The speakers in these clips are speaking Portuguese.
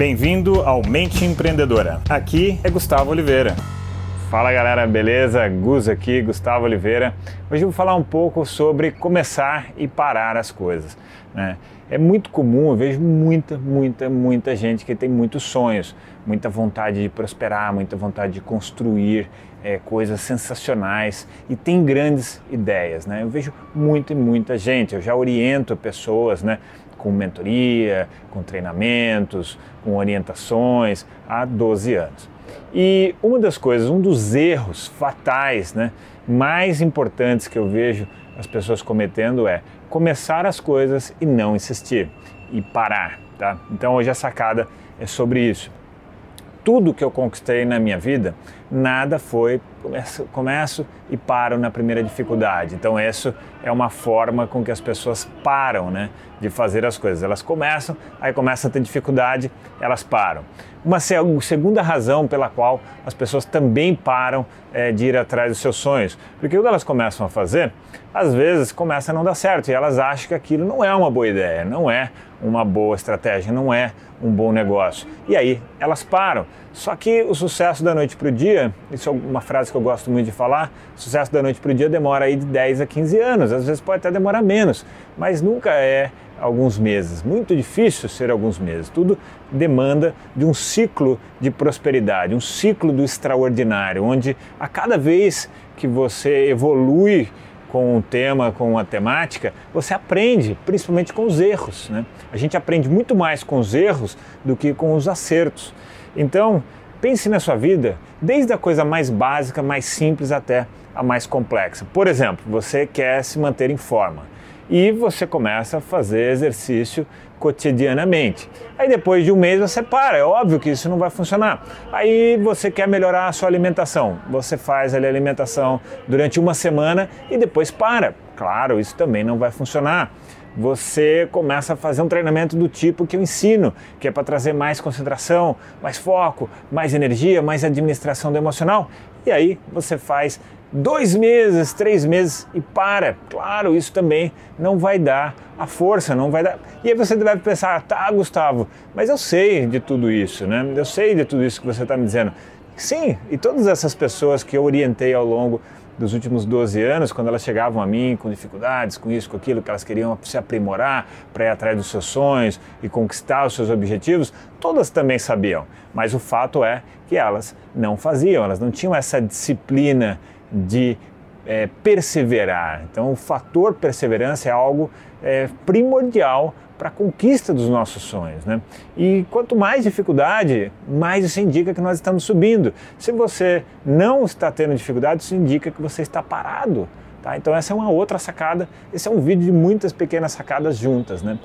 Bem-vindo ao Mente Empreendedora. Aqui é Gustavo Oliveira. Fala galera, beleza? Gus aqui, Gustavo Oliveira. Hoje eu vou falar um pouco sobre começar e parar as coisas. Né? É muito comum, eu vejo muita, muita, muita gente que tem muitos sonhos, muita vontade de prosperar, muita vontade de construir é, coisas sensacionais e tem grandes ideias. Né? Eu vejo muita e muita gente, eu já oriento pessoas né, com mentoria, com treinamentos, com orientações há 12 anos. E uma das coisas, um dos erros fatais, né, mais importantes que eu vejo as pessoas cometendo é começar as coisas e não insistir e parar, tá? Então hoje a sacada é sobre isso. Tudo que eu conquistei na minha vida, nada foi começo, começo e paro na primeira dificuldade. Então isso é uma forma com que as pessoas param, né, de fazer as coisas. Elas começam, aí começam a ter dificuldade, elas param. Uma segunda razão pela qual as pessoas também param é, de ir atrás dos seus sonhos, porque o que elas começam a fazer, às vezes começa a não dar certo e elas acham que aquilo não é uma boa ideia, não é uma boa estratégia, não é um bom negócio. E aí elas param. Só que o sucesso da noite para o dia, isso é uma frase que eu gosto muito de falar, sucesso da noite para o dia demora aí de 10 a 15 anos, às vezes pode até demorar menos, mas nunca é alguns meses. Muito difícil ser alguns meses. Tudo demanda de um ciclo de prosperidade, um ciclo do extraordinário, onde a cada vez que você evolui com um tema, com uma temática, você aprende, principalmente com os erros. Né? A gente aprende muito mais com os erros do que com os acertos. Então, pense na sua vida, desde a coisa mais básica, mais simples até a mais complexa. Por exemplo, você quer se manter em forma e você começa a fazer exercício cotidianamente. Aí depois de um mês você para, é óbvio que isso não vai funcionar. Aí você quer melhorar a sua alimentação, você faz a alimentação durante uma semana e depois para. Claro, isso também não vai funcionar. Você começa a fazer um treinamento do tipo que eu ensino, que é para trazer mais concentração, mais foco, mais energia, mais administração do emocional. E aí você faz dois meses, três meses e para. Claro, isso também não vai dar a força, não vai dar. E aí você deve pensar, tá, Gustavo, mas eu sei de tudo isso, né? Eu sei de tudo isso que você está me dizendo. Sim, e todas essas pessoas que eu orientei ao longo dos últimos 12 anos, quando elas chegavam a mim com dificuldades, com isso, com aquilo, que elas queriam se aprimorar para ir atrás dos seus sonhos e conquistar os seus objetivos, todas também sabiam. Mas o fato é que elas não faziam, elas não tinham essa disciplina de é, perseverar. Então, o fator perseverança é algo é, primordial para a conquista dos nossos sonhos. Né? E quanto mais dificuldade, mais isso indica que nós estamos subindo. Se você não está tendo dificuldade, isso indica que você está parado. Tá? Então, essa é uma outra sacada. Esse é um vídeo de muitas pequenas sacadas juntas. Né?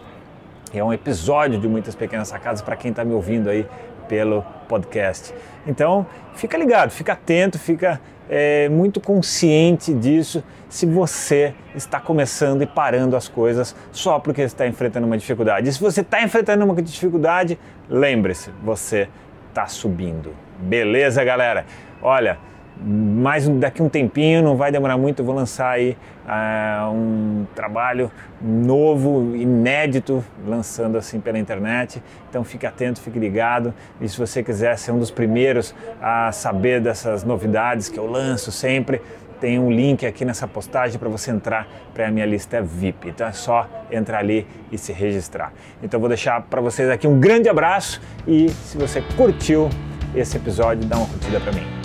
É um episódio de muitas pequenas sacadas para quem está me ouvindo aí pelo podcast. Então, fica ligado, fica atento, fica é, muito consciente disso se você está começando e parando as coisas só porque está enfrentando uma dificuldade. E se você está enfrentando uma dificuldade, lembre-se, você está subindo. Beleza, galera? Olha, mais daqui um tempinho, não vai demorar muito, eu vou lançar aí uh, um trabalho novo, inédito, lançando assim pela internet. Então fique atento, fique ligado. E se você quiser ser um dos primeiros a saber dessas novidades que eu lanço sempre, tem um link aqui nessa postagem para você entrar para a minha lista VIP. Então é só entrar ali e se registrar. Então vou deixar para vocês aqui um grande abraço e se você curtiu esse episódio, dá uma curtida para mim.